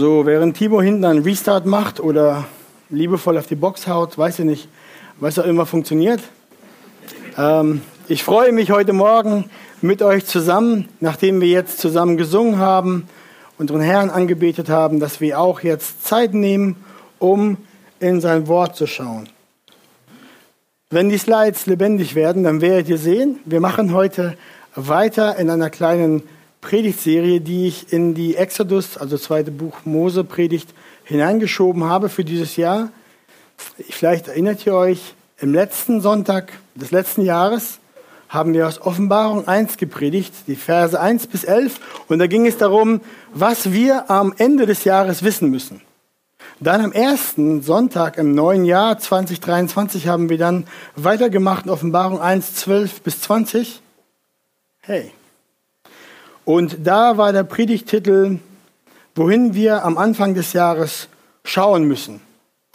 So, während Timo hinten einen Restart macht oder liebevoll auf die Box haut, weiß ich nicht, was auch immer funktioniert. Ähm, ich freue mich heute Morgen mit euch zusammen, nachdem wir jetzt zusammen gesungen haben, unseren Herrn angebetet haben, dass wir auch jetzt Zeit nehmen, um in sein Wort zu schauen. Wenn die Slides lebendig werden, dann werdet ihr sehen, wir machen heute weiter in einer kleinen Predigtserie, die ich in die Exodus, also zweite Buch Mose Predigt, hineingeschoben habe für dieses Jahr. Vielleicht erinnert ihr euch, im letzten Sonntag des letzten Jahres haben wir aus Offenbarung 1 gepredigt, die Verse 1 bis 11. Und da ging es darum, was wir am Ende des Jahres wissen müssen. Dann am ersten Sonntag im neuen Jahr 2023 haben wir dann weitergemacht in Offenbarung 1, 12 bis 20. Hey. Und da war der Predigtitel, wohin wir am Anfang des Jahres schauen müssen.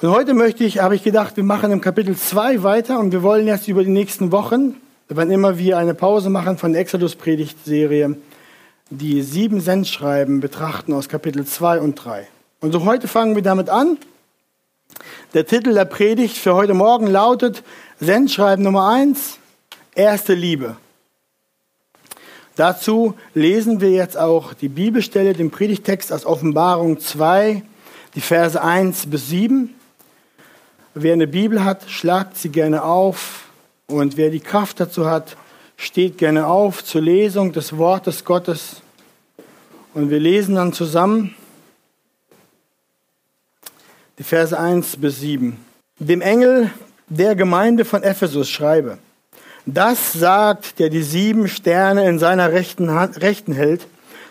Und heute möchte ich, habe ich gedacht, wir machen im Kapitel 2 weiter und wir wollen jetzt über die nächsten Wochen wann immer wir eine Pause machen von der Exodus-Predigtserie, die sieben Sendschreiben betrachten aus Kapitel 2 und 3. Und so heute fangen wir damit an. Der Titel der Predigt für heute Morgen lautet Sendschreiben Nummer 1, erste Liebe. Dazu lesen wir jetzt auch die Bibelstelle, den Predigtext aus Offenbarung 2, die Verse 1 bis 7. Wer eine Bibel hat, schlagt sie gerne auf und wer die Kraft dazu hat, steht gerne auf zur Lesung des Wortes Gottes. Und wir lesen dann zusammen die Verse 1 bis 7. Dem Engel der Gemeinde von Ephesus schreibe, das sagt, der die sieben Sterne in seiner rechten, Hand, rechten hält,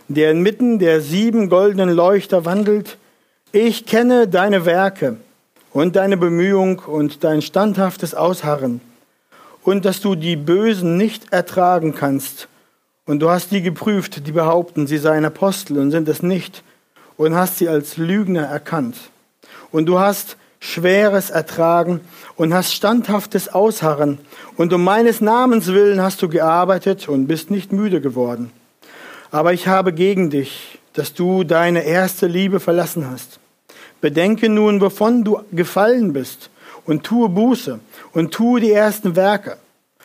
der inmitten der sieben goldenen Leuchter wandelt. Ich kenne deine Werke und deine Bemühung und dein standhaftes Ausharren und dass du die Bösen nicht ertragen kannst. Und du hast die geprüft, die behaupten, sie seien Apostel und sind es nicht, und hast sie als Lügner erkannt. Und du hast Schweres ertragen und hast standhaftes Ausharren, und um meines Namens willen hast du gearbeitet und bist nicht müde geworden. Aber ich habe gegen dich, dass du deine erste Liebe verlassen hast. Bedenke nun, wovon du gefallen bist, und tue Buße und tue die ersten Werke.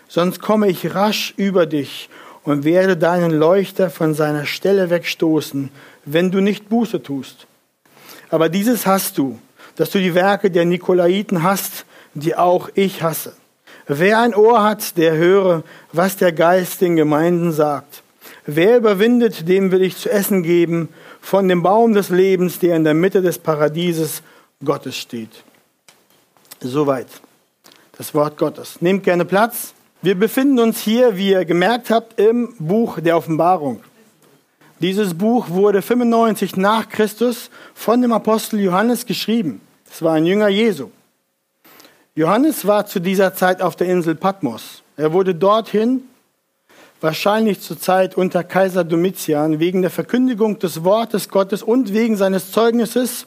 Sonst komme ich rasch über dich und werde deinen Leuchter von seiner Stelle wegstoßen, wenn du nicht Buße tust. Aber dieses hast du, dass du die Werke der Nikolaiten hast, die auch ich hasse. Wer ein Ohr hat, der höre, was der Geist den Gemeinden sagt. Wer überwindet, dem will ich zu essen geben von dem Baum des Lebens, der in der Mitte des Paradieses Gottes steht. Soweit das Wort Gottes. Nehmt gerne Platz. Wir befinden uns hier, wie ihr gemerkt habt, im Buch der Offenbarung. Dieses Buch wurde 95 nach Christus von dem Apostel Johannes geschrieben. Es war ein Jünger Jesu. Johannes war zu dieser Zeit auf der Insel Patmos. Er wurde dorthin, wahrscheinlich zur Zeit unter Kaiser Domitian, wegen der Verkündigung des Wortes Gottes und wegen seines Zeugnisses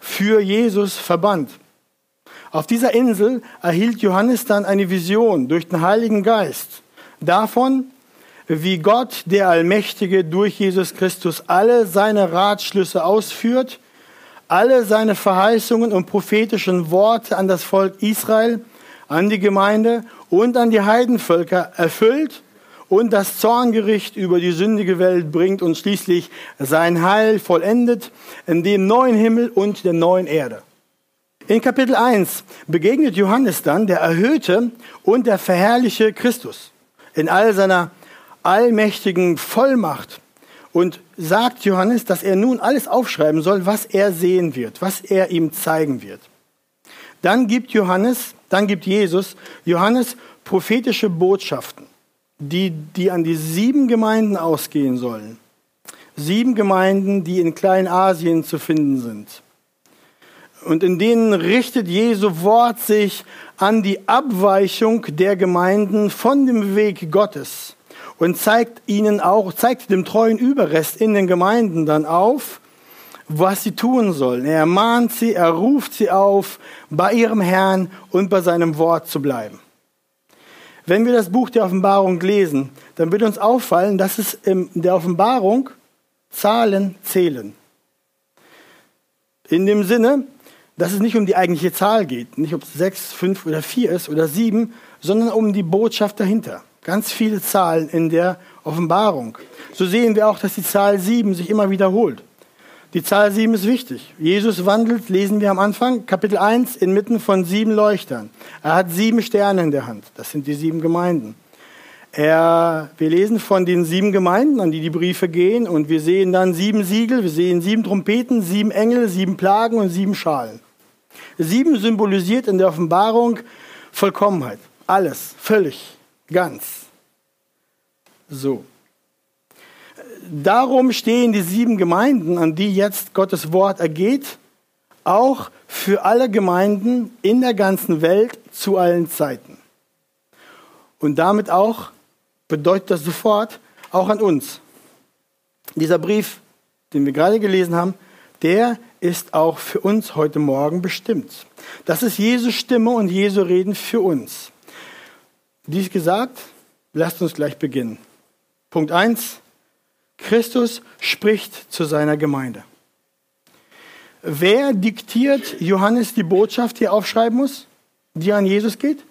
für Jesus verbannt. Auf dieser Insel erhielt Johannes dann eine Vision durch den Heiligen Geist davon, wie Gott, der Allmächtige, durch Jesus Christus alle seine Ratschlüsse ausführt, alle seine Verheißungen und prophetischen Worte an das Volk Israel, an die Gemeinde und an die Heidenvölker erfüllt und das Zorngericht über die sündige Welt bringt und schließlich sein Heil vollendet in dem neuen Himmel und der neuen Erde. In Kapitel 1 begegnet Johannes dann der erhöhte und der verherrliche Christus in all seiner allmächtigen Vollmacht und sagt Johannes, dass er nun alles aufschreiben soll, was er sehen wird, was er ihm zeigen wird. Dann gibt Johannes, dann gibt Jesus Johannes prophetische Botschaften, die, die an die sieben Gemeinden ausgehen sollen. Sieben Gemeinden, die in Kleinasien zu finden sind. Und in denen richtet Jesu Wort sich an die Abweichung der Gemeinden von dem Weg Gottes und zeigt ihnen auch, zeigt dem treuen Überrest in den Gemeinden dann auf, was sie tun sollen. Er ermahnt sie, er ruft sie auf, bei ihrem Herrn und bei seinem Wort zu bleiben. Wenn wir das Buch der Offenbarung lesen, dann wird uns auffallen, dass es in der Offenbarung Zahlen zählen. In dem Sinne, dass es nicht um die eigentliche Zahl geht, nicht ob es sechs, fünf oder vier ist oder sieben, sondern um die Botschaft dahinter. Ganz viele Zahlen in der Offenbarung. So sehen wir auch, dass die Zahl sieben sich immer wiederholt. Die Zahl sieben ist wichtig. Jesus wandelt, lesen wir am Anfang, Kapitel 1, inmitten von sieben Leuchtern. Er hat sieben Sterne in der Hand. Das sind die sieben Gemeinden. Er, wir lesen von den sieben Gemeinden, an die die Briefe gehen, und wir sehen dann sieben Siegel, wir sehen sieben Trompeten, sieben Engel, sieben Plagen und sieben Schalen. Sieben symbolisiert in der Offenbarung Vollkommenheit. Alles, völlig, ganz. So. Darum stehen die sieben Gemeinden, an die jetzt Gottes Wort ergeht, auch für alle Gemeinden in der ganzen Welt zu allen Zeiten. Und damit auch bedeutet das sofort auch an uns. Dieser Brief, den wir gerade gelesen haben, der ist auch für uns heute Morgen bestimmt. Das ist Jesu Stimme und Jesu Reden für uns. Dies gesagt, lasst uns gleich beginnen. Punkt 1. Christus spricht zu seiner Gemeinde. Wer diktiert Johannes die Botschaft, die er aufschreiben muss, die an Jesus geht?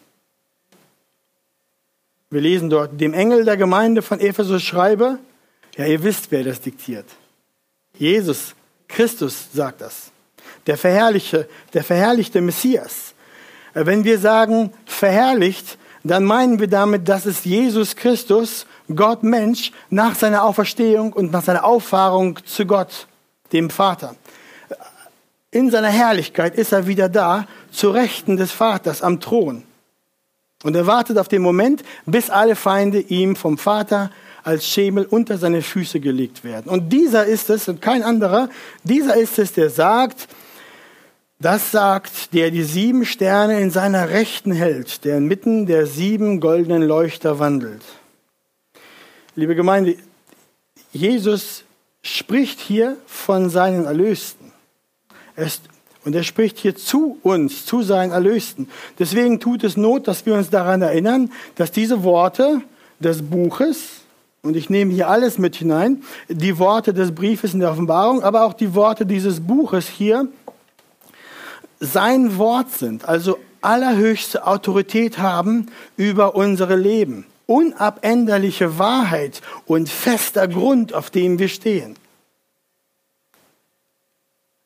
Wir lesen dort, dem Engel der Gemeinde von Ephesus schreibe, ja, ihr wisst, wer das diktiert. Jesus, Christus sagt das. Der verherrlichte, der verherrlichte Messias. Wenn wir sagen verherrlicht, dann meinen wir damit, dass es Jesus Christus, Gott Mensch, nach seiner Auferstehung und nach seiner Auffahrung zu Gott, dem Vater. In seiner Herrlichkeit ist er wieder da, zu Rechten des Vaters am Thron. Und er wartet auf den Moment, bis alle Feinde ihm vom Vater als Schemel unter seine Füße gelegt werden. Und dieser ist es, und kein anderer, dieser ist es, der sagt, das sagt, der die sieben Sterne in seiner Rechten hält, der inmitten der sieben goldenen Leuchter wandelt. Liebe Gemeinde, Jesus spricht hier von seinen Erlösten. Es und er spricht hier zu uns, zu seinen Erlösten. Deswegen tut es Not, dass wir uns daran erinnern, dass diese Worte des Buches, und ich nehme hier alles mit hinein, die Worte des Briefes in der Offenbarung, aber auch die Worte dieses Buches hier, sein Wort sind, also allerhöchste Autorität haben über unsere Leben. Unabänderliche Wahrheit und fester Grund, auf dem wir stehen.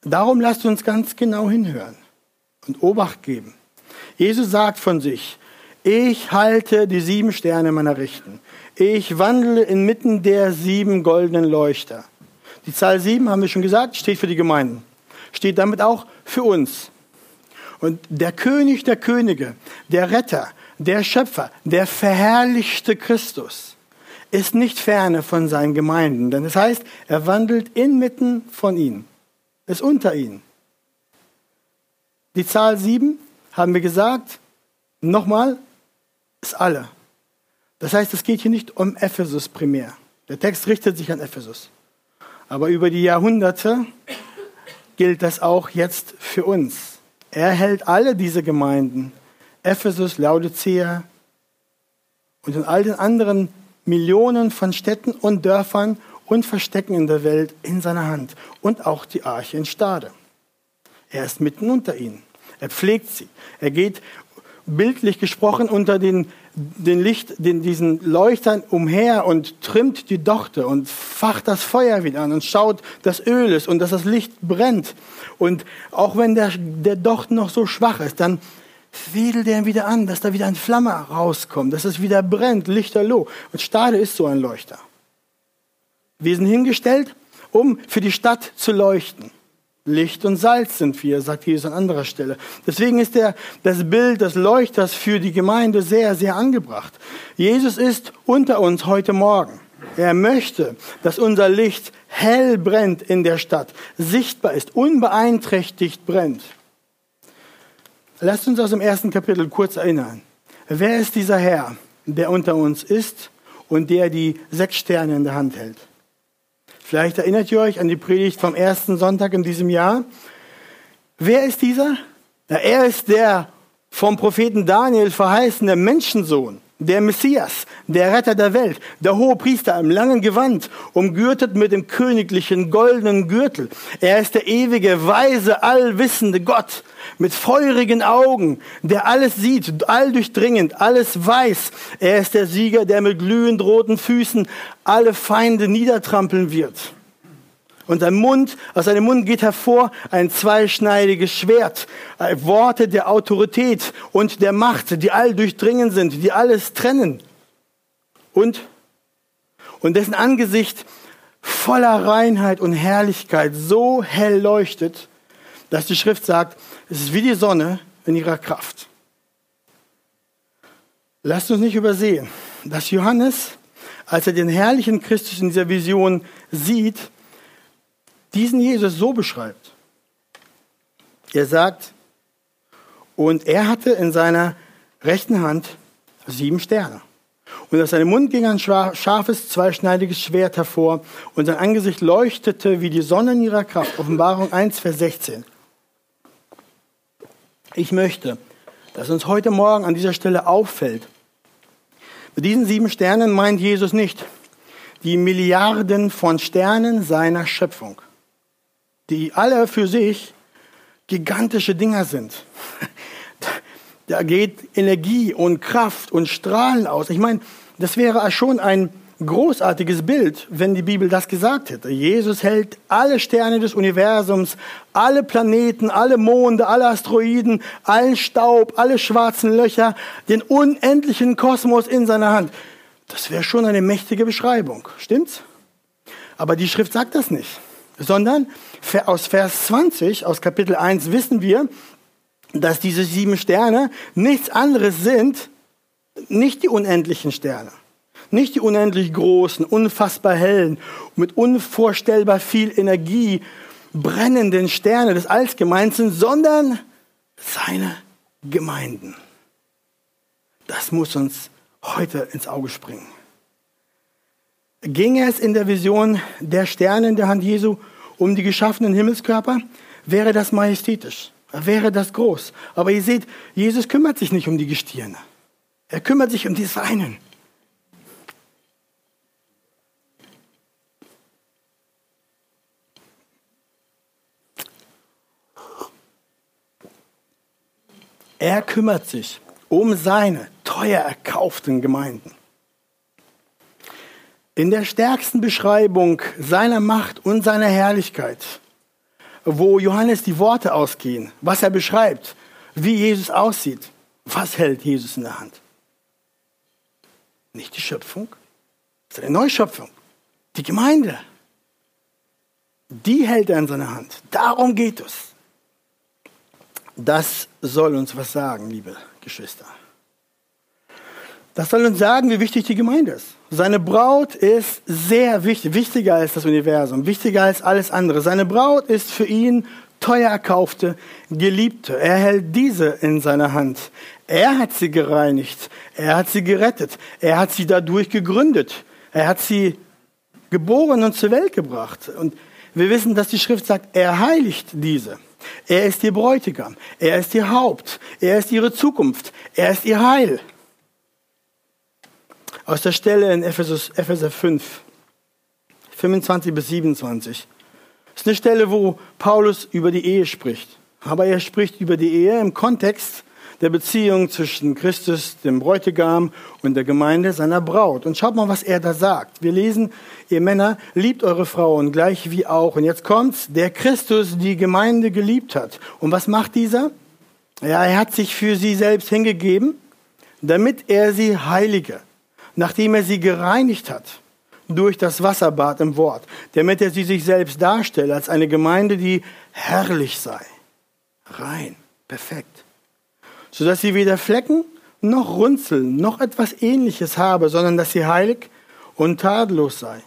Darum lasst uns ganz genau hinhören und Obacht geben. Jesus sagt von sich, ich halte die sieben Sterne meiner Rechten. Ich wandle inmitten der sieben goldenen Leuchter. Die Zahl sieben, haben wir schon gesagt, steht für die Gemeinden. Steht damit auch für uns. Und der König der Könige, der Retter, der Schöpfer, der verherrlichte Christus ist nicht ferne von seinen Gemeinden. Denn das heißt, er wandelt inmitten von ihnen ist unter ihnen. Die Zahl sieben, haben wir gesagt, nochmal, ist alle. Das heißt, es geht hier nicht um Ephesus primär. Der Text richtet sich an Ephesus. Aber über die Jahrhunderte gilt das auch jetzt für uns. Er hält alle diese Gemeinden, Ephesus, Laodicea und in all den anderen Millionen von Städten und Dörfern und Verstecken in der Welt in seiner Hand und auch die Arche in Stade. Er ist mitten unter ihnen. Er pflegt sie. Er geht bildlich gesprochen unter den, den Licht, den, diesen Leuchtern umher und trimmt die Dochte und facht das Feuer wieder an und schaut, dass Öl ist und dass das Licht brennt. Und auch wenn der, der Docht noch so schwach ist, dann wedelt er ihn wieder an, dass da wieder eine Flamme rauskommt, dass es wieder brennt, lichterloh. Und Stade ist so ein Leuchter. Wir sind hingestellt, um für die Stadt zu leuchten. Licht und Salz sind wir, sagt Jesus an anderer Stelle. Deswegen ist der, das Bild des Leuchters für die Gemeinde sehr, sehr angebracht. Jesus ist unter uns heute Morgen. Er möchte, dass unser Licht hell brennt in der Stadt, sichtbar ist, unbeeinträchtigt brennt. Lasst uns aus dem ersten Kapitel kurz erinnern. Wer ist dieser Herr, der unter uns ist und der die sechs Sterne in der Hand hält? Vielleicht erinnert ihr euch an die Predigt vom ersten Sonntag in diesem Jahr. Wer ist dieser? Ja, er ist der vom Propheten Daniel verheißene Menschensohn. der Messias, der Retter der Welt, der hohe Priester im langen Gewand, umgürtet mit dem königlichen goldenen Gürtel. Er ist der ewige, weise, allwissende Gott mit feurigen Augen, der alles sieht, alldurchdringend, alles weiß. Er ist der Sieger, der mit glühend roten Füßen alle Feinde niedertrampeln wird. Und sein Mund, aus seinem Mund geht hervor ein zweischneidiges Schwert, äh, Worte der Autorität und der Macht, die all durchdringend sind, die alles trennen. Und, und dessen Angesicht voller Reinheit und Herrlichkeit so hell leuchtet, dass die Schrift sagt, es ist wie die Sonne in ihrer Kraft. Lasst uns nicht übersehen, dass Johannes, als er den herrlichen Christus in dieser Vision sieht, diesen Jesus so beschreibt. Er sagt, und er hatte in seiner rechten Hand sieben Sterne. Und aus seinem Mund ging ein scharfes, zweischneidiges Schwert hervor und sein Angesicht leuchtete wie die Sonne in ihrer Kraft. Offenbarung 1, Vers 16. Ich möchte, dass uns heute Morgen an dieser Stelle auffällt. Mit diesen sieben Sternen meint Jesus nicht die Milliarden von Sternen seiner Schöpfung die alle für sich gigantische Dinger sind. Da geht Energie und Kraft und Strahlen aus. Ich meine, das wäre schon ein großartiges Bild, wenn die Bibel das gesagt hätte. Jesus hält alle Sterne des Universums, alle Planeten, alle Monde, alle Asteroiden, allen Staub, alle schwarzen Löcher, den unendlichen Kosmos in seiner Hand. Das wäre schon eine mächtige Beschreibung, stimmt's? Aber die Schrift sagt das nicht, sondern aus Vers 20, aus Kapitel 1 wissen wir, dass diese sieben Sterne nichts anderes sind, nicht die unendlichen Sterne, nicht die unendlich großen, unfassbar hellen, mit unvorstellbar viel Energie brennenden Sterne des Alls gemeint sind, sondern seine Gemeinden. Das muss uns heute ins Auge springen. Ging es in der Vision der Sterne in der Hand Jesu um die geschaffenen Himmelskörper, wäre das majestätisch, wäre das groß. Aber ihr seht, Jesus kümmert sich nicht um die Gestirne. Er kümmert sich um die Seinen. Er kümmert sich um seine teuer erkauften Gemeinden. In der stärksten Beschreibung seiner Macht und seiner Herrlichkeit, wo Johannes die Worte ausgehen, was er beschreibt, wie Jesus aussieht, was hält Jesus in der Hand? Nicht die Schöpfung, es ist eine Neuschöpfung, die Gemeinde. Die hält er in seiner Hand. Darum geht es. Das soll uns was sagen, liebe Geschwister. Das soll uns sagen, wie wichtig die Gemeinde ist. Seine Braut ist sehr wichtig, wichtiger als das Universum, wichtiger als alles andere. Seine Braut ist für ihn teuer erkaufte, geliebte. Er hält diese in seiner Hand. Er hat sie gereinigt. Er hat sie gerettet. Er hat sie dadurch gegründet. Er hat sie geboren und zur Welt gebracht. Und wir wissen, dass die Schrift sagt, er heiligt diese. Er ist ihr Bräutigam. Er ist ihr Haupt. Er ist ihre Zukunft. Er ist ihr Heil aus der Stelle in Ephesus, Epheser 5, 25 bis 27. Das ist eine Stelle, wo Paulus über die Ehe spricht. Aber er spricht über die Ehe im Kontext der Beziehung zwischen Christus, dem Bräutigam und der Gemeinde seiner Braut. Und schaut mal, was er da sagt. Wir lesen, ihr Männer, liebt eure Frauen gleich wie auch. Und jetzt kommt's, der Christus die Gemeinde geliebt hat. Und was macht dieser? Ja, er hat sich für sie selbst hingegeben, damit er sie heilige nachdem er sie gereinigt hat durch das Wasserbad im Wort, damit er sie sich selbst darstelle als eine Gemeinde, die herrlich sei, rein, perfekt, sodass sie weder Flecken noch Runzeln noch etwas ähnliches habe, sondern dass sie heilig und tadellos sei.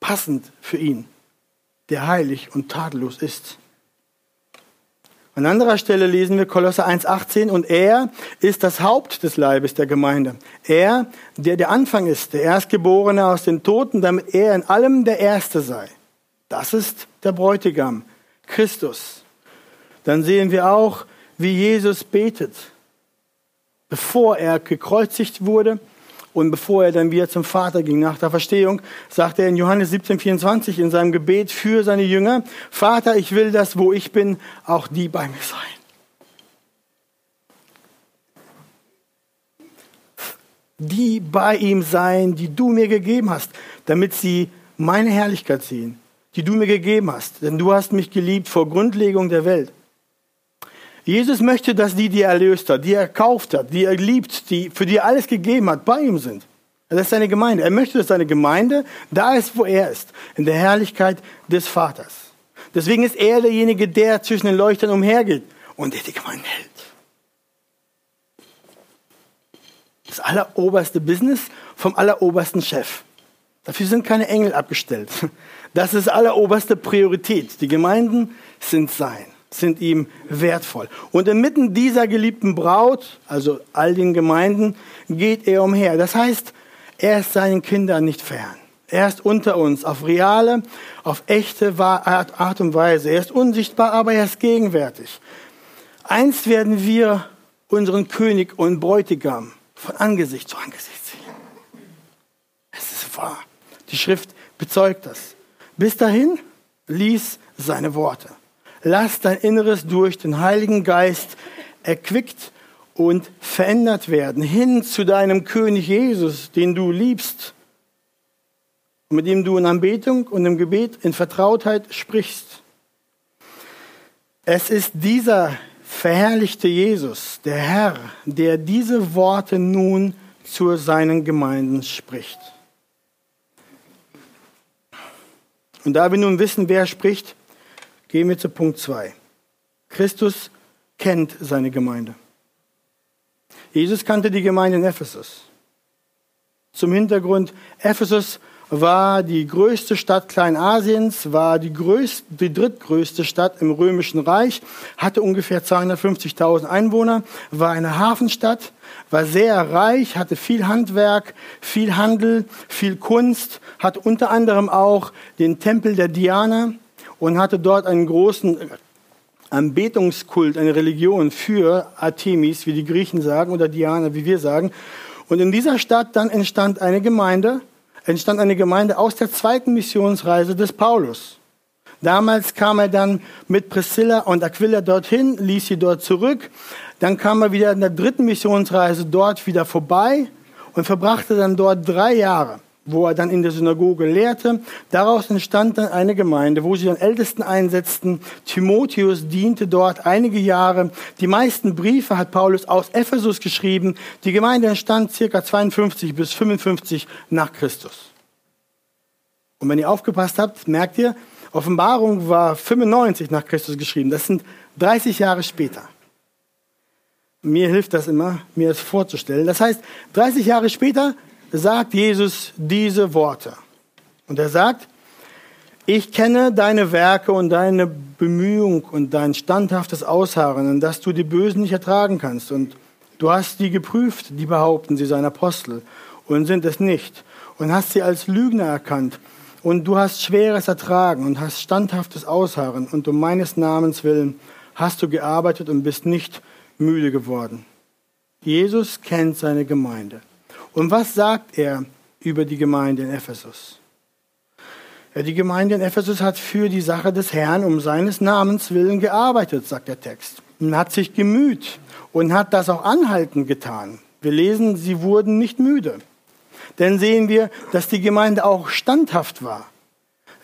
Passend für ihn, der heilig und tadellos ist. An anderer Stelle lesen wir Kolosser 1,18 und er ist das Haupt des Leibes der Gemeinde. Er, der der Anfang ist, der Erstgeborene aus den Toten, damit er in allem der Erste sei. Das ist der Bräutigam, Christus. Dann sehen wir auch, wie Jesus betet. bevor er gekreuzigt wurde und bevor er dann wieder zum Vater ging nach der Verstehung, sagte er in Johannes 17, 24 in seinem Gebet für seine Jünger, Vater, ich will, dass wo ich bin, auch die bei mir sein. Die bei ihm sein, die du mir gegeben hast, damit sie meine Herrlichkeit sehen, die du mir gegeben hast. Denn du hast mich geliebt vor Grundlegung der Welt. Jesus möchte, dass die, die er erlöst hat, die er erkauft hat, die er liebt, die, für die er alles gegeben hat, bei ihm sind. Das ist seine Gemeinde. Er möchte, dass seine Gemeinde da ist, wo er ist, in der Herrlichkeit des Vaters. Deswegen ist er derjenige, der zwischen den Leuchtern umhergeht und der die Gemeinde hält. Das alleroberste Business vom allerobersten Chef. Dafür sind keine Engel abgestellt. Das ist alleroberste Priorität. Die Gemeinden sind sein sind ihm wertvoll. Und inmitten dieser geliebten Braut, also all den Gemeinden, geht er umher. Das heißt, er ist seinen Kindern nicht fern. Er ist unter uns auf reale, auf echte Art und Weise. Er ist unsichtbar, aber er ist gegenwärtig. Einst werden wir unseren König und Bräutigam von Angesicht zu Angesicht sehen. Es ist wahr. Die Schrift bezeugt das. Bis dahin lies seine Worte. Lass dein Inneres durch den Heiligen Geist erquickt und verändert werden, hin zu deinem König Jesus, den du liebst mit dem du in Anbetung und im Gebet in Vertrautheit sprichst. Es ist dieser verherrlichte Jesus, der Herr, der diese Worte nun zu seinen Gemeinden spricht. Und da wir nun wissen, wer spricht, Gehen wir zu Punkt 2. Christus kennt seine Gemeinde. Jesus kannte die Gemeinde in Ephesus. Zum Hintergrund, Ephesus war die größte Stadt Kleinasiens, war die, größte, die drittgrößte Stadt im Römischen Reich, hatte ungefähr 250.000 Einwohner, war eine Hafenstadt, war sehr reich, hatte viel Handwerk, viel Handel, viel Kunst, hatte unter anderem auch den Tempel der Diana, und hatte dort einen großen Anbetungskult, eine Religion für Artemis, wie die Griechen sagen, oder Diana, wie wir sagen. Und in dieser Stadt dann entstand eine Gemeinde, entstand eine Gemeinde aus der zweiten Missionsreise des Paulus. Damals kam er dann mit Priscilla und Aquila dorthin, ließ sie dort zurück. Dann kam er wieder in der dritten Missionsreise dort wieder vorbei und verbrachte dann dort drei Jahre wo er dann in der Synagoge lehrte. Daraus entstand dann eine Gemeinde, wo sie dann Ältesten einsetzten. Timotheus diente dort einige Jahre. Die meisten Briefe hat Paulus aus Ephesus geschrieben. Die Gemeinde entstand circa 52 bis 55 nach Christus. Und wenn ihr aufgepasst habt, merkt ihr, Offenbarung war 95 nach Christus geschrieben. Das sind 30 Jahre später. Mir hilft das immer, mir das vorzustellen. Das heißt, 30 Jahre später sagt Jesus diese Worte. Und er sagt, ich kenne deine Werke und deine Bemühung und dein standhaftes Ausharren und dass du die Bösen nicht ertragen kannst. Und du hast die geprüft, die behaupten, sie seien Apostel und sind es nicht. Und hast sie als Lügner erkannt. Und du hast Schweres ertragen und hast standhaftes Ausharren. Und um meines Namens willen hast du gearbeitet und bist nicht müde geworden. Jesus kennt seine Gemeinde. Und was sagt er über die Gemeinde in Ephesus? Ja, die Gemeinde in Ephesus hat für die Sache des Herrn um seines Namens willen gearbeitet, sagt der Text. Und hat sich gemüht und hat das auch anhaltend getan. Wir lesen, sie wurden nicht müde. Denn sehen wir, dass die Gemeinde auch standhaft war.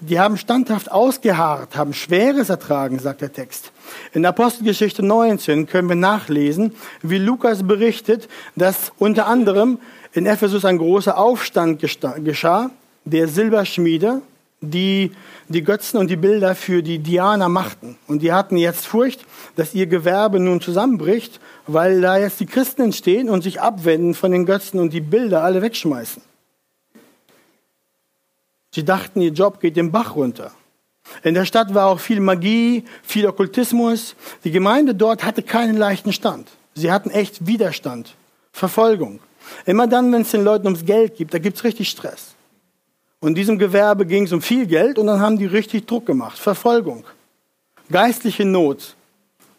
Die haben standhaft ausgeharrt, haben Schweres ertragen, sagt der Text. In Apostelgeschichte 19 können wir nachlesen, wie Lukas berichtet, dass unter anderem in Ephesus ein großer Aufstand geschah, der Silberschmiede, die die Götzen und die Bilder für die Diana machten. Und die hatten jetzt Furcht, dass ihr Gewerbe nun zusammenbricht, weil da jetzt die Christen entstehen und sich abwenden von den Götzen und die Bilder alle wegschmeißen. Sie dachten, ihr Job geht den Bach runter. In der Stadt war auch viel Magie, viel Okkultismus. Die Gemeinde dort hatte keinen leichten Stand. Sie hatten echt Widerstand, Verfolgung. Immer dann, wenn es den Leuten ums Geld geht, da gibt es richtig Stress. Und in diesem Gewerbe ging es um viel Geld und dann haben die richtig Druck gemacht. Verfolgung, geistliche Not,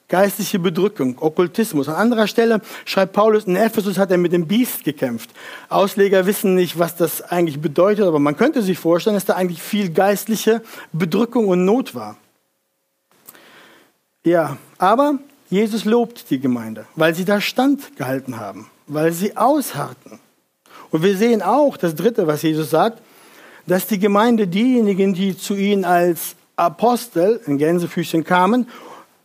geistliche Bedrückung, Okkultismus. An anderer Stelle schreibt Paulus, in Ephesus hat er mit dem Biest gekämpft. Ausleger wissen nicht, was das eigentlich bedeutet, aber man könnte sich vorstellen, dass da eigentlich viel geistliche Bedrückung und Not war. Ja, aber Jesus lobt die Gemeinde, weil sie da Stand gehalten haben, weil sie ausharrten. Und wir sehen auch, das Dritte, was Jesus sagt, dass die Gemeinde diejenigen, die zu ihnen als Apostel in Gänsefüßchen kamen,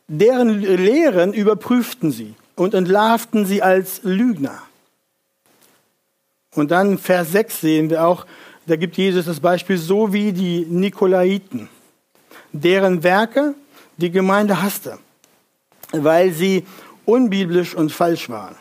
deren Lehren überprüften sie und entlarvten sie als Lügner. Und dann Vers 6 sehen wir auch, da gibt Jesus das Beispiel, so wie die Nikolaiten, deren Werke die Gemeinde hasste, weil sie unbiblisch und falsch waren.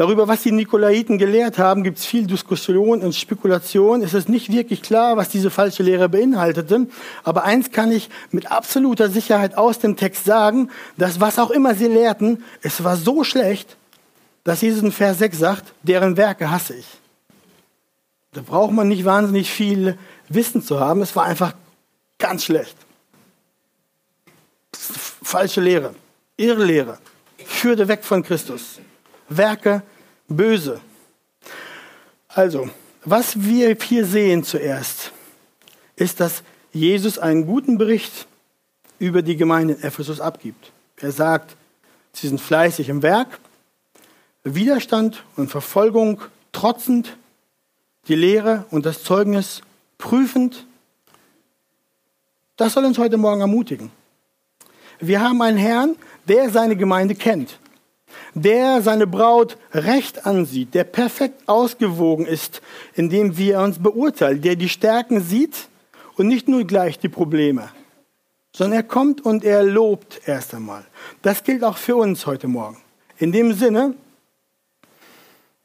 Darüber, was die Nikolaiten gelehrt haben, gibt es viel Diskussion und Spekulation. Es ist nicht wirklich klar, was diese falsche Lehre beinhaltete. Aber eins kann ich mit absoluter Sicherheit aus dem Text sagen, dass was auch immer sie lehrten, es war so schlecht, dass Jesus in Vers 6 sagt, deren Werke hasse ich. Da braucht man nicht wahnsinnig viel Wissen zu haben. Es war einfach ganz schlecht. Falsche Lehre, Irrlehre, führte weg von Christus. Werke böse. Also, was wir hier sehen zuerst, ist, dass Jesus einen guten Bericht über die Gemeinde in Ephesus abgibt. Er sagt, sie sind fleißig im Werk, Widerstand und Verfolgung trotzend, die Lehre und das Zeugnis prüfend. Das soll uns heute Morgen ermutigen. Wir haben einen Herrn, der seine Gemeinde kennt der seine Braut recht ansieht, der perfekt ausgewogen ist, indem wir uns beurteilen, der die Stärken sieht und nicht nur gleich die Probleme, sondern er kommt und er lobt erst einmal. Das gilt auch für uns heute Morgen. In dem Sinne,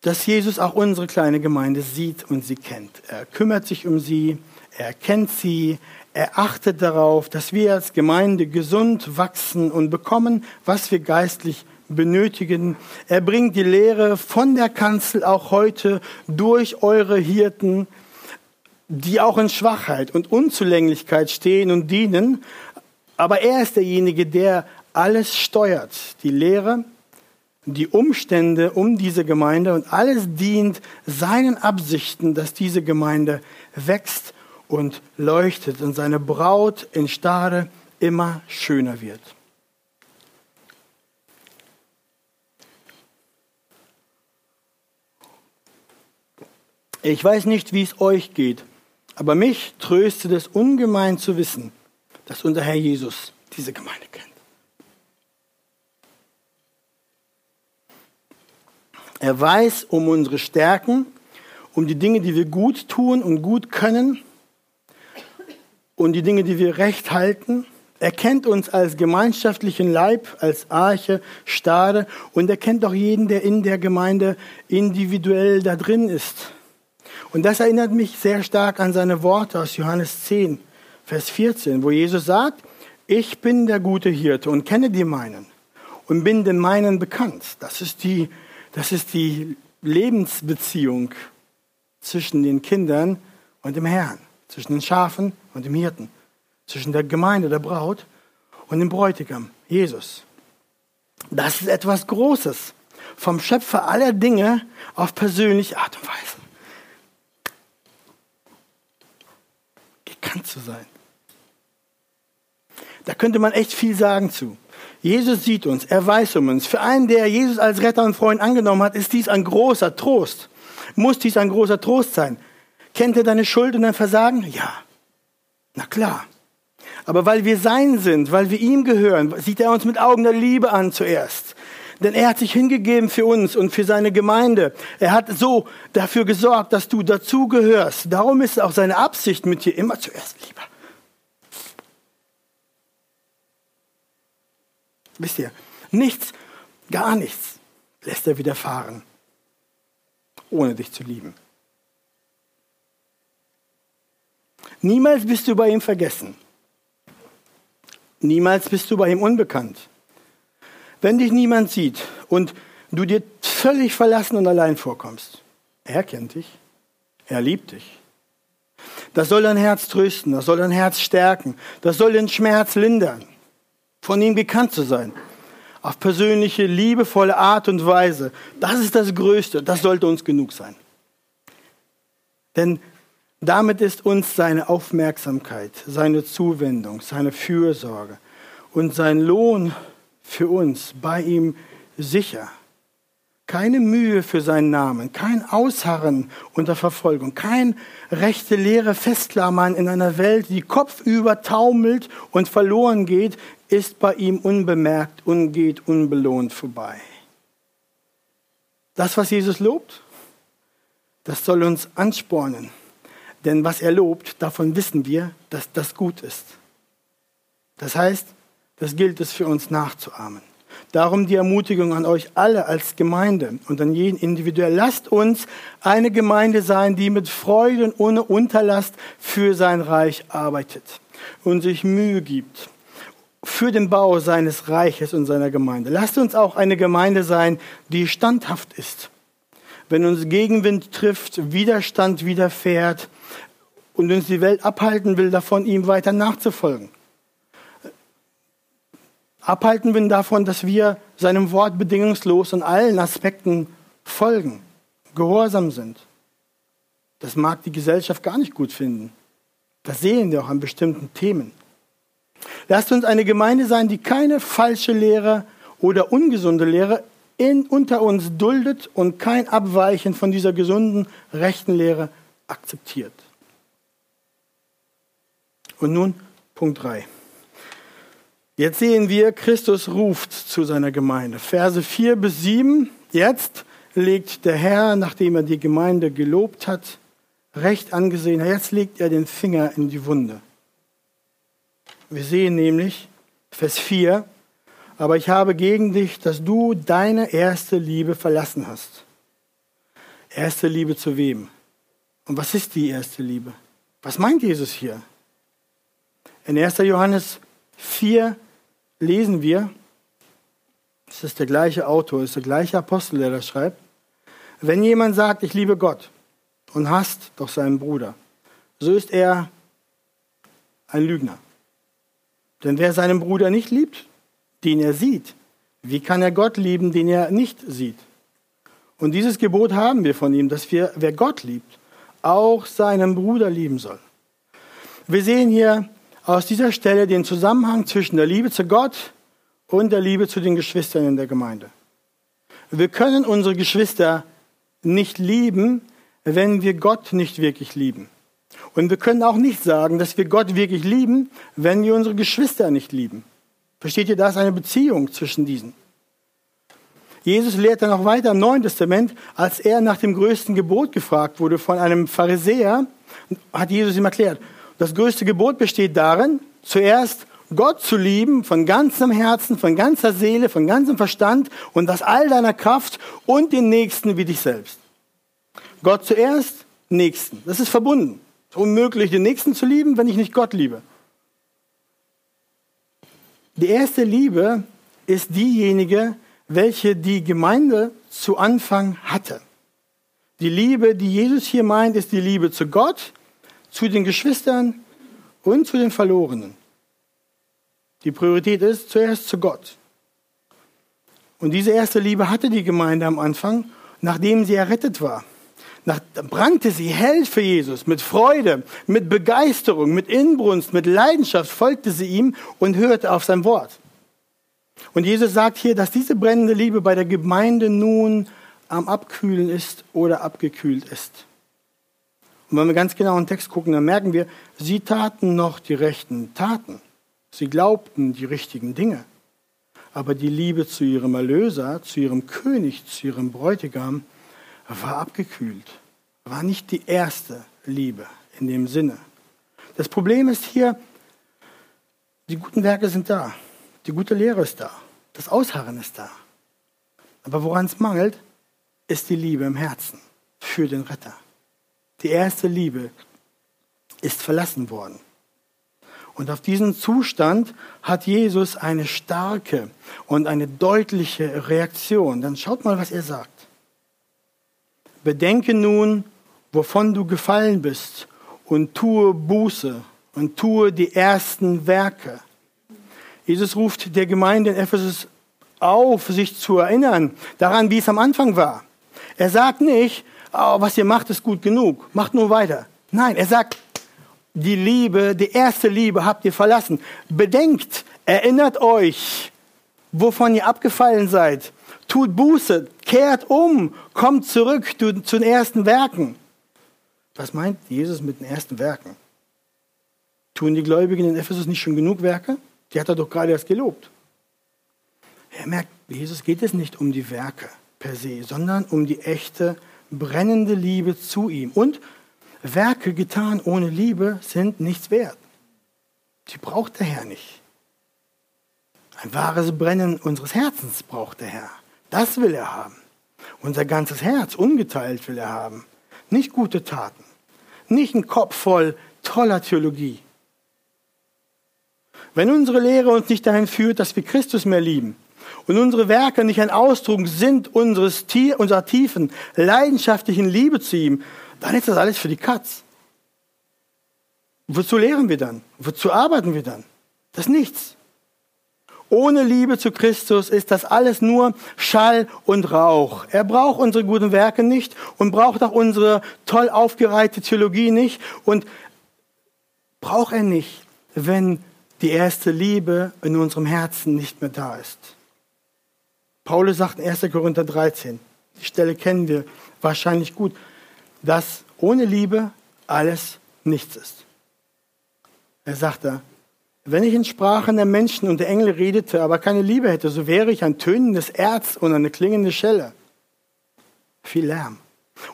dass Jesus auch unsere kleine Gemeinde sieht und sie kennt. Er kümmert sich um sie, er kennt sie, er achtet darauf, dass wir als Gemeinde gesund wachsen und bekommen, was wir geistlich benötigen. Er bringt die Lehre von der Kanzel auch heute durch eure Hirten, die auch in Schwachheit und Unzulänglichkeit stehen und dienen. Aber er ist derjenige, der alles steuert. Die Lehre, die Umstände um diese Gemeinde und alles dient seinen Absichten, dass diese Gemeinde wächst und leuchtet und seine Braut in Stade immer schöner wird. Ich weiß nicht, wie es euch geht, aber mich tröstet es ungemein zu wissen, dass unser Herr Jesus diese Gemeinde kennt. Er weiß um unsere Stärken, um die Dinge, die wir gut tun und gut können und die Dinge, die wir recht halten. Er kennt uns als gemeinschaftlichen Leib, als Arche, Stade und er kennt auch jeden, der in der Gemeinde individuell da drin ist. Und das erinnert mich sehr stark an seine Worte aus Johannes 10, Vers 14, wo Jesus sagt, ich bin der gute Hirte und kenne die meinen und bin den meinen bekannt. Das ist die, das ist die Lebensbeziehung zwischen den Kindern und dem Herrn, zwischen den Schafen und dem Hirten, zwischen der Gemeinde, der Braut und dem Bräutigam, Jesus. Das ist etwas Großes, vom Schöpfer aller Dinge auf persönliche Art und Weise. gekannt zu sein. Da könnte man echt viel sagen zu. Jesus sieht uns, er weiß um uns. Für einen, der Jesus als Retter und Freund angenommen hat, ist dies ein großer Trost. Muss dies ein großer Trost sein. Kennt er deine Schuld und dein Versagen? Ja. Na klar. Aber weil wir sein sind, weil wir ihm gehören, sieht er uns mit Augen der Liebe an zuerst. Denn er hat sich hingegeben für uns und für seine Gemeinde. Er hat so dafür gesorgt, dass du dazugehörst. Darum ist auch seine Absicht mit dir immer zuerst Liebe. Wisst ihr, nichts, gar nichts lässt er widerfahren, ohne dich zu lieben. Niemals bist du bei ihm vergessen. Niemals bist du bei ihm unbekannt. Wenn dich niemand sieht und du dir völlig verlassen und allein vorkommst, er kennt dich, er liebt dich. Das soll dein Herz trösten, das soll dein Herz stärken, das soll den Schmerz lindern. von ihm gekannt zu sein. Auf persönliche, liebevolle Art und Weise. Das ist das Größte. Das sollte uns genug sein. Denn damit ist uns seine Aufmerksamkeit, seine Zuwendung, seine Fürsorge und sein Lohn für uns bei ihm sicher. Keine Mühe für seinen Namen, kein Ausharren unter Verfolgung, kein rechte leere Festklammern in einer Welt, die kopfüber taumelt und verloren geht, ist bei ihm unbemerkt und geht unbelohnt vorbei. Das, was Jesus lobt, das soll uns anspornen. Denn was er lobt, davon wissen wir, dass das gut ist. Das heißt, das gilt es für uns nachzuahmen. Darum die Ermutigung an euch alle als Gemeinde und an jeden individuell. Lasst uns eine Gemeinde sein, die mit Freude und ohne Unterlast für sein Reich arbeitet und sich Mühe gibt für den Bau seines Reiches und seiner Gemeinde. Lasst uns auch eine Gemeinde sein, die standhaft ist. Wenn uns Gegenwind trifft, Widerstand widerfährt und uns die Welt abhalten will, davon ihm weiter nachzufolgen abhalten will davon, dass wir seinem Wort bedingungslos in allen Aspekten folgen, gehorsam sind. Das mag die Gesellschaft gar nicht gut finden. Das sehen wir auch an bestimmten Themen. Lasst uns eine Gemeinde sein, die keine falsche Lehre oder ungesunde Lehre in, unter uns duldet und kein Abweichen von dieser gesunden, rechten Lehre akzeptiert. Und nun Punkt 3. Jetzt sehen wir, Christus ruft zu seiner Gemeinde. Verse 4 bis 7. Jetzt legt der Herr, nachdem er die Gemeinde gelobt hat, recht angesehen, jetzt legt er den Finger in die Wunde. Wir sehen nämlich, Vers 4, aber ich habe gegen dich, dass du deine erste Liebe verlassen hast. Erste Liebe zu wem? Und was ist die erste Liebe? Was meint Jesus hier? In 1. Johannes 4, lesen wir, es ist der gleiche Autor, es ist der gleiche Apostel, der das schreibt, wenn jemand sagt, ich liebe Gott und hasst doch seinen Bruder, so ist er ein Lügner. Denn wer seinen Bruder nicht liebt, den er sieht, wie kann er Gott lieben, den er nicht sieht? Und dieses Gebot haben wir von ihm, dass wir, wer Gott liebt, auch seinen Bruder lieben soll. Wir sehen hier aus dieser Stelle den Zusammenhang zwischen der Liebe zu Gott und der Liebe zu den Geschwistern in der Gemeinde. Wir können unsere Geschwister nicht lieben, wenn wir Gott nicht wirklich lieben. Und wir können auch nicht sagen, dass wir Gott wirklich lieben, wenn wir unsere Geschwister nicht lieben. Versteht ihr, da ist eine Beziehung zwischen diesen. Jesus lehrt dann auch weiter im Neuen Testament, als er nach dem größten Gebot gefragt wurde von einem Pharisäer, hat Jesus ihm erklärt, das größte Gebot besteht darin, zuerst Gott zu lieben von ganzem Herzen, von ganzer Seele, von ganzem Verstand und aus all deiner Kraft und den Nächsten wie dich selbst. Gott zuerst, Nächsten. Das ist verbunden. Es ist unmöglich, den Nächsten zu lieben, wenn ich nicht Gott liebe. Die erste Liebe ist diejenige, welche die Gemeinde zu Anfang hatte. Die Liebe, die Jesus hier meint, ist die Liebe zu Gott, zu den Geschwistern und zu den Verlorenen. Die Priorität ist zuerst zu Gott. Und diese erste Liebe hatte die Gemeinde am Anfang, nachdem sie errettet war. Nach, brannte sie hell für Jesus, mit Freude, mit Begeisterung, mit Inbrunst, mit Leidenschaft folgte sie ihm und hörte auf sein Wort. Und Jesus sagt hier, dass diese brennende Liebe bei der Gemeinde nun am Abkühlen ist oder abgekühlt ist. Und wenn wir ganz genau in den Text gucken, dann merken wir, sie taten noch die rechten Taten. Sie glaubten die richtigen Dinge. Aber die Liebe zu ihrem Erlöser, zu ihrem König, zu ihrem Bräutigam war abgekühlt. War nicht die erste Liebe in dem Sinne. Das Problem ist hier, die guten Werke sind da. Die gute Lehre ist da. Das Ausharren ist da. Aber woran es mangelt, ist die Liebe im Herzen für den Retter. Die erste Liebe ist verlassen worden. Und auf diesen Zustand hat Jesus eine starke und eine deutliche Reaktion. Dann schaut mal, was er sagt. Bedenke nun, wovon du gefallen bist und tue Buße und tue die ersten Werke. Jesus ruft der Gemeinde in Ephesus auf, sich zu erinnern daran, wie es am Anfang war. Er sagt nicht, oh, was ihr macht, ist gut genug, macht nur weiter. Nein, er sagt, die Liebe, die erste Liebe habt ihr verlassen. Bedenkt, erinnert euch, wovon ihr abgefallen seid. Tut Buße, kehrt um, kommt zurück zu, zu den ersten Werken. Was meint Jesus mit den ersten Werken? Tun die Gläubigen in Ephesus nicht schon genug Werke? Die hat er doch gerade erst gelobt. Er merkt, Jesus geht es nicht um die Werke per se, sondern um die echte, brennende Liebe zu ihm. Und Werke getan ohne Liebe sind nichts wert. Sie braucht der Herr nicht. Ein wahres Brennen unseres Herzens braucht der Herr. Das will er haben. Unser ganzes Herz ungeteilt will er haben. Nicht gute Taten. Nicht ein Kopf voll toller Theologie. Wenn unsere Lehre uns nicht dahin führt, dass wir Christus mehr lieben und unsere Werke nicht ein Ausdruck sind unseres, unserer tiefen, leidenschaftlichen Liebe zu ihm, dann ist das alles für die Katz. Wozu lehren wir dann? Wozu arbeiten wir dann? Das ist nichts. Ohne Liebe zu Christus ist das alles nur Schall und Rauch. Er braucht unsere guten Werke nicht und braucht auch unsere toll aufgereihte Theologie nicht und braucht er nicht, wenn die erste Liebe in unserem Herzen nicht mehr da ist. Paulus sagt in 1. Korinther 13, die Stelle kennen wir wahrscheinlich gut, dass ohne Liebe alles nichts ist. Er sagte, wenn ich in Sprachen der Menschen und der Engel redete, aber keine Liebe hätte, so wäre ich ein tönendes Erz und eine klingende Schelle. Viel Lärm.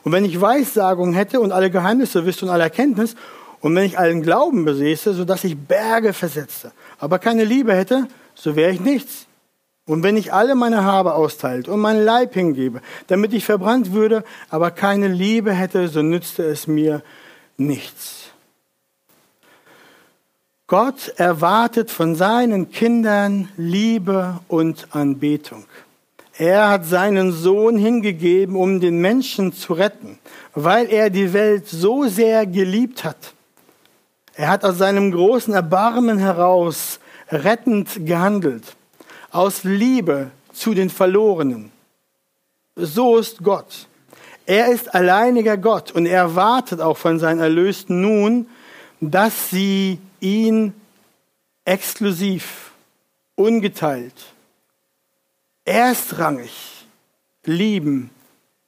Und wenn ich Weissagung hätte und alle Geheimnisse wüsste und alle Erkenntnis, und wenn ich allen Glauben besäße, so dass ich Berge versetze, aber keine Liebe hätte, so wäre ich nichts. Und wenn ich alle meine Habe austeilt und meinen Leib hingebe, damit ich verbrannt würde, aber keine Liebe hätte, so nützte es mir nichts. Gott erwartet von seinen Kindern Liebe und Anbetung. Er hat seinen Sohn hingegeben, um den Menschen zu retten, weil er die Welt so sehr geliebt hat. Er hat aus seinem großen Erbarmen heraus rettend gehandelt, aus Liebe zu den Verlorenen. So ist Gott. Er ist alleiniger Gott und er erwartet auch von seinen Erlösten nun, dass sie ihn exklusiv, ungeteilt, erstrangig lieben,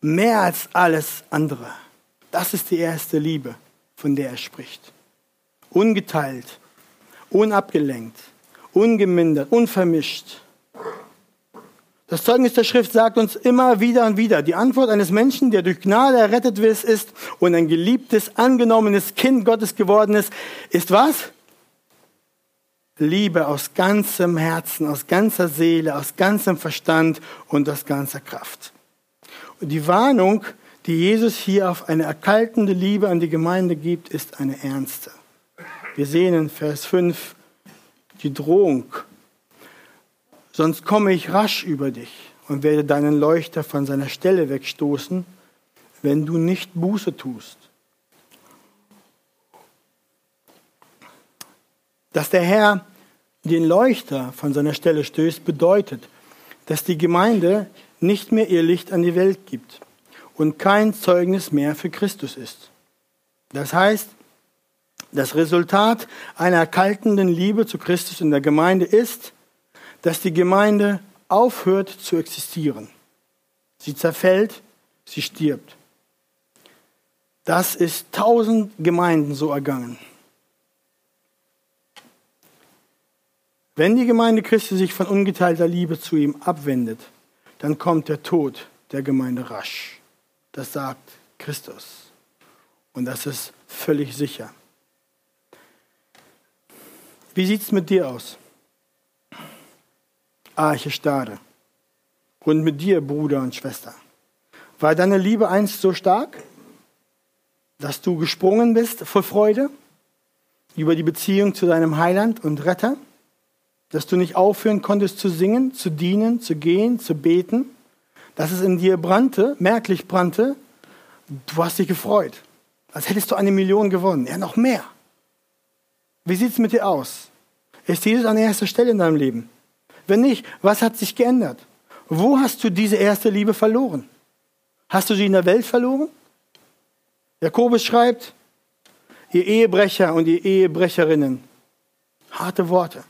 mehr als alles andere. Das ist die erste Liebe, von der er spricht. Ungeteilt, unabgelenkt, ungemindert, unvermischt. Das Zeugnis der Schrift sagt uns immer wieder und wieder, die Antwort eines Menschen, der durch Gnade errettet ist und ein geliebtes, angenommenes Kind Gottes geworden ist, ist was? Liebe aus ganzem Herzen, aus ganzer Seele, aus ganzem Verstand und aus ganzer Kraft. Und die Warnung, die Jesus hier auf eine erkaltende Liebe an die Gemeinde gibt, ist eine ernste. Wir sehen in Vers 5 die Drohung. Sonst komme ich rasch über dich und werde deinen Leuchter von seiner Stelle wegstoßen, wenn du nicht Buße tust. Dass der Herr den Leuchter von seiner Stelle stößt, bedeutet, dass die Gemeinde nicht mehr ihr Licht an die Welt gibt und kein Zeugnis mehr für Christus ist. Das heißt, das Resultat einer erkaltenden Liebe zu Christus in der Gemeinde ist, dass die Gemeinde aufhört zu existieren. Sie zerfällt, sie stirbt. Das ist tausend Gemeinden so ergangen. Wenn die Gemeinde Christi sich von ungeteilter Liebe zu ihm abwendet, dann kommt der Tod der Gemeinde rasch. Das sagt Christus. Und das ist völlig sicher. Wie sieht es mit dir aus? Arche Stade. Und mit dir, Bruder und Schwester. War deine Liebe einst so stark, dass du gesprungen bist vor Freude über die Beziehung zu deinem Heiland und Retter? dass du nicht aufhören konntest zu singen, zu dienen, zu gehen, zu beten, dass es in dir brannte, merklich brannte. Du hast dich gefreut, als hättest du eine Million gewonnen. Ja, noch mehr. Wie sieht es mit dir aus? Ist Jesus an erster Stelle in deinem Leben? Wenn nicht, was hat sich geändert? Wo hast du diese erste Liebe verloren? Hast du sie in der Welt verloren? Jakobus schreibt, ihr Ehebrecher und ihr Ehebrecherinnen, harte Worte.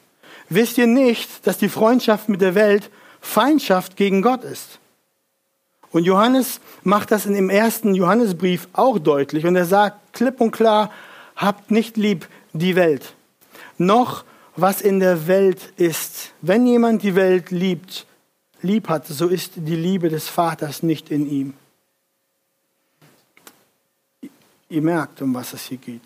Wisst ihr nicht, dass die Freundschaft mit der Welt Feindschaft gegen Gott ist? Und Johannes macht das in dem ersten Johannesbrief auch deutlich und er sagt klipp und klar, habt nicht lieb die Welt, noch was in der Welt ist. Wenn jemand die Welt liebt, lieb hat, so ist die Liebe des Vaters nicht in ihm. Ihr merkt, um was es hier geht.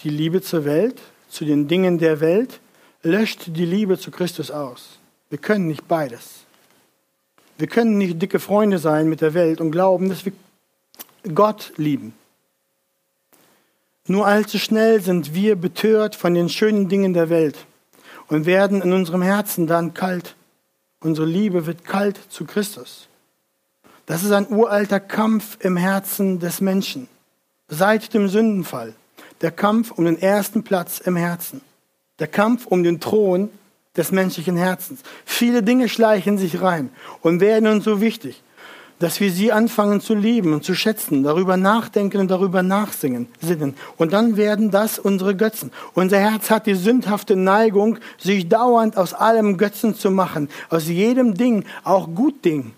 Die Liebe zur Welt, zu den Dingen der Welt, löscht die Liebe zu Christus aus. Wir können nicht beides. Wir können nicht dicke Freunde sein mit der Welt und glauben, dass wir Gott lieben. Nur allzu schnell sind wir betört von den schönen Dingen der Welt und werden in unserem Herzen dann kalt. Unsere Liebe wird kalt zu Christus. Das ist ein uralter Kampf im Herzen des Menschen. Seit dem Sündenfall. Der Kampf um den ersten Platz im Herzen. Der Kampf um den Thron des menschlichen Herzens. Viele Dinge schleichen sich rein und werden uns so wichtig, dass wir sie anfangen zu lieben und zu schätzen, darüber nachdenken und darüber nachsingen, sinnen. Und dann werden das unsere Götzen. Unser Herz hat die sündhafte Neigung, sich dauernd aus allem Götzen zu machen. Aus jedem Ding, auch gut Ding,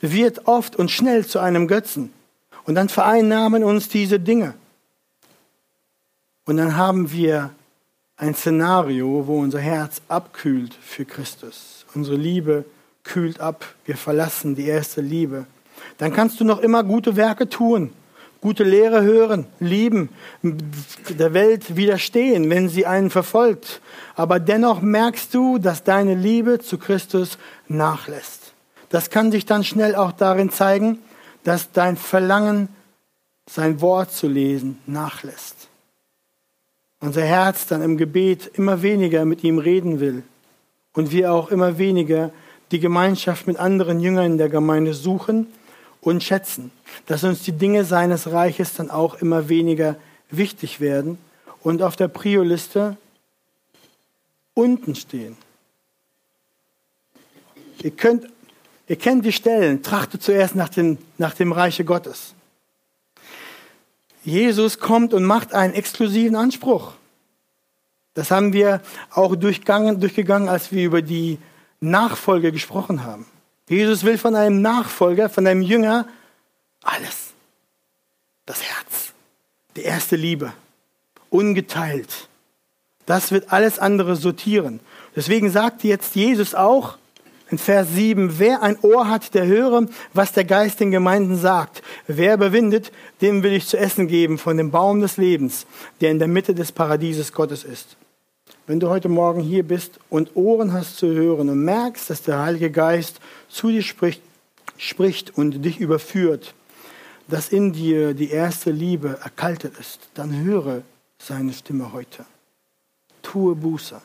wird oft und schnell zu einem Götzen. Und dann vereinnahmen uns diese Dinge. Und dann haben wir ein Szenario, wo unser Herz abkühlt für Christus. Unsere Liebe kühlt ab. Wir verlassen die erste Liebe. Dann kannst du noch immer gute Werke tun, gute Lehre hören, lieben, der Welt widerstehen, wenn sie einen verfolgt. Aber dennoch merkst du, dass deine Liebe zu Christus nachlässt. Das kann sich dann schnell auch darin zeigen, dass dein Verlangen, sein Wort zu lesen, nachlässt. Unser Herz dann im Gebet immer weniger mit ihm reden will und wir auch immer weniger die Gemeinschaft mit anderen Jüngern der Gemeinde suchen und schätzen, dass uns die Dinge seines Reiches dann auch immer weniger wichtig werden und auf der Prio-Liste unten stehen. Ihr, könnt, ihr kennt die Stellen, trachtet zuerst nach dem, nach dem Reiche Gottes. Jesus kommt und macht einen exklusiven Anspruch. Das haben wir auch durchgegangen, als wir über die Nachfolge gesprochen haben. Jesus will von einem Nachfolger, von einem Jünger alles. Das Herz, die erste Liebe, ungeteilt. Das wird alles andere sortieren. Deswegen sagt jetzt Jesus auch in Vers 7, wer ein Ohr hat, der höre, was der Geist den Gemeinden sagt. Wer überwindet, dem will ich zu essen geben von dem Baum des Lebens, der in der Mitte des Paradieses Gottes ist wenn du heute Morgen hier bist und Ohren hast zu hören und merkst, dass der Heilige Geist zu dir spricht, spricht und dich überführt, dass in dir die erste Liebe erkaltet ist, dann höre seine Stimme heute. Tue Buße.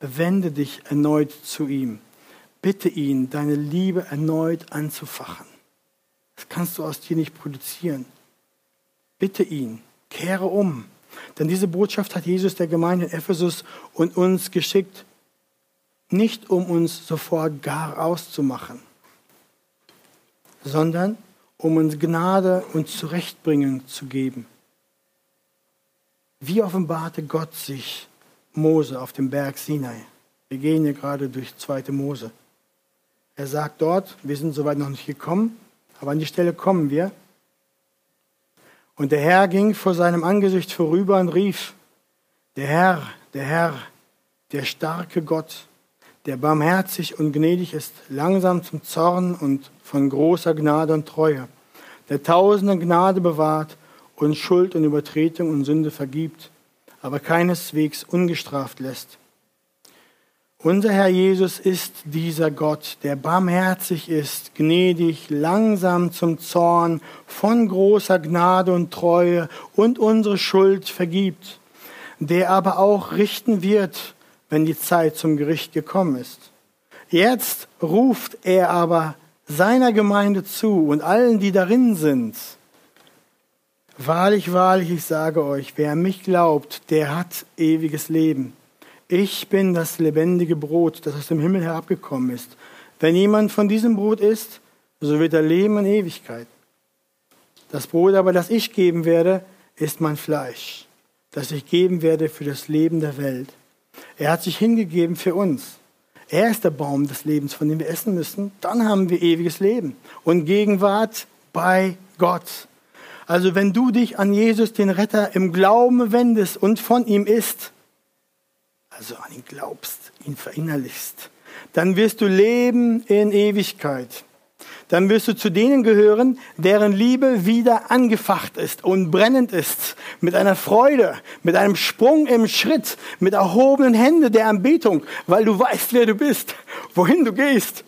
Wende dich erneut zu ihm. Bitte ihn, deine Liebe erneut anzufachen. Das kannst du aus dir nicht produzieren. Bitte ihn, kehre um. Denn diese Botschaft hat Jesus der Gemeinde in Ephesus und uns geschickt, nicht um uns sofort gar auszumachen, sondern um uns Gnade und Zurechtbringen zu geben. Wie offenbarte Gott sich Mose auf dem Berg Sinai? Wir gehen hier gerade durch zweite Mose. Er sagt dort, wir sind soweit noch nicht gekommen, aber an die Stelle kommen wir. Und der Herr ging vor seinem Angesicht vorüber und rief, der Herr, der Herr, der starke Gott, der barmherzig und gnädig ist, langsam zum Zorn und von großer Gnade und Treue, der tausende Gnade bewahrt und Schuld und Übertretung und Sünde vergibt, aber keineswegs ungestraft lässt unser Herr Jesus ist dieser Gott, der barmherzig ist, gnädig, langsam zum Zorn, von großer Gnade und Treue und unsere Schuld vergibt, der aber auch richten wird, wenn die Zeit zum Gericht gekommen ist. Jetzt ruft er aber seiner Gemeinde zu und allen, die darin sind. Wahrlich, wahrlich, ich sage euch, wer mich glaubt, der hat ewiges Leben. Ich bin das lebendige Brot, das aus dem Himmel herabgekommen ist. Wenn jemand von diesem Brot isst, so wird er leben in Ewigkeit. Das Brot aber, das ich geben werde, ist mein Fleisch, das ich geben werde für das Leben der Welt. Er hat sich hingegeben für uns. Er ist der Baum des Lebens, von dem wir essen müssen. Dann haben wir ewiges Leben und Gegenwart bei Gott. Also wenn du dich an Jesus, den Retter, im Glauben wendest und von ihm isst, also an ihn glaubst, ihn verinnerlichst, dann wirst du leben in Ewigkeit. Dann wirst du zu denen gehören, deren Liebe wieder angefacht ist und brennend ist, mit einer Freude, mit einem Sprung im Schritt, mit erhobenen Händen der Anbetung, weil du weißt, wer du bist, wohin du gehst,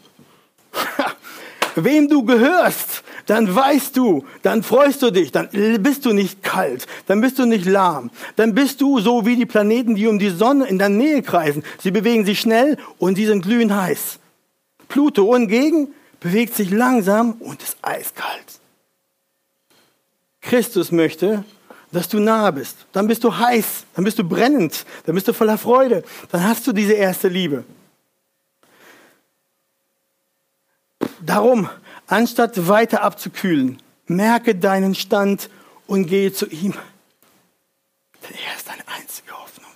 wem du gehörst, dann weißt du, dann freust du dich, dann bist du nicht kalt, dann bist du nicht lahm, dann bist du so wie die Planeten, die um die Sonne in der Nähe kreisen. Sie bewegen sich schnell und sie sind glühend heiß. Pluto hingegen bewegt sich langsam und ist eiskalt. Christus möchte, dass du nah bist. Dann bist du heiß, dann bist du brennend, dann bist du voller Freude, dann hast du diese erste Liebe. Darum Anstatt weiter abzukühlen, merke deinen Stand und gehe zu ihm. Denn er ist deine einzige Hoffnung.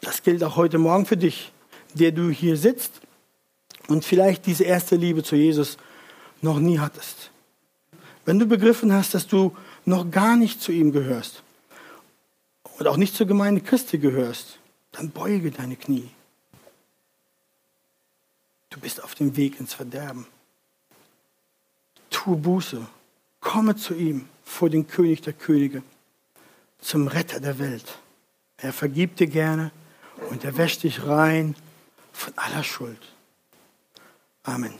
Das gilt auch heute Morgen für dich, der du hier sitzt und vielleicht diese erste Liebe zu Jesus noch nie hattest. Wenn du begriffen hast, dass du noch gar nicht zu ihm gehörst und auch nicht zur Gemeinde Christi gehörst, dann beuge deine Knie Du bist auf dem Weg ins Verderben. Tu Buße. Komme zu ihm, vor den König der Könige, zum Retter der Welt. Er vergibt dir gerne und er wäscht dich rein von aller Schuld. Amen.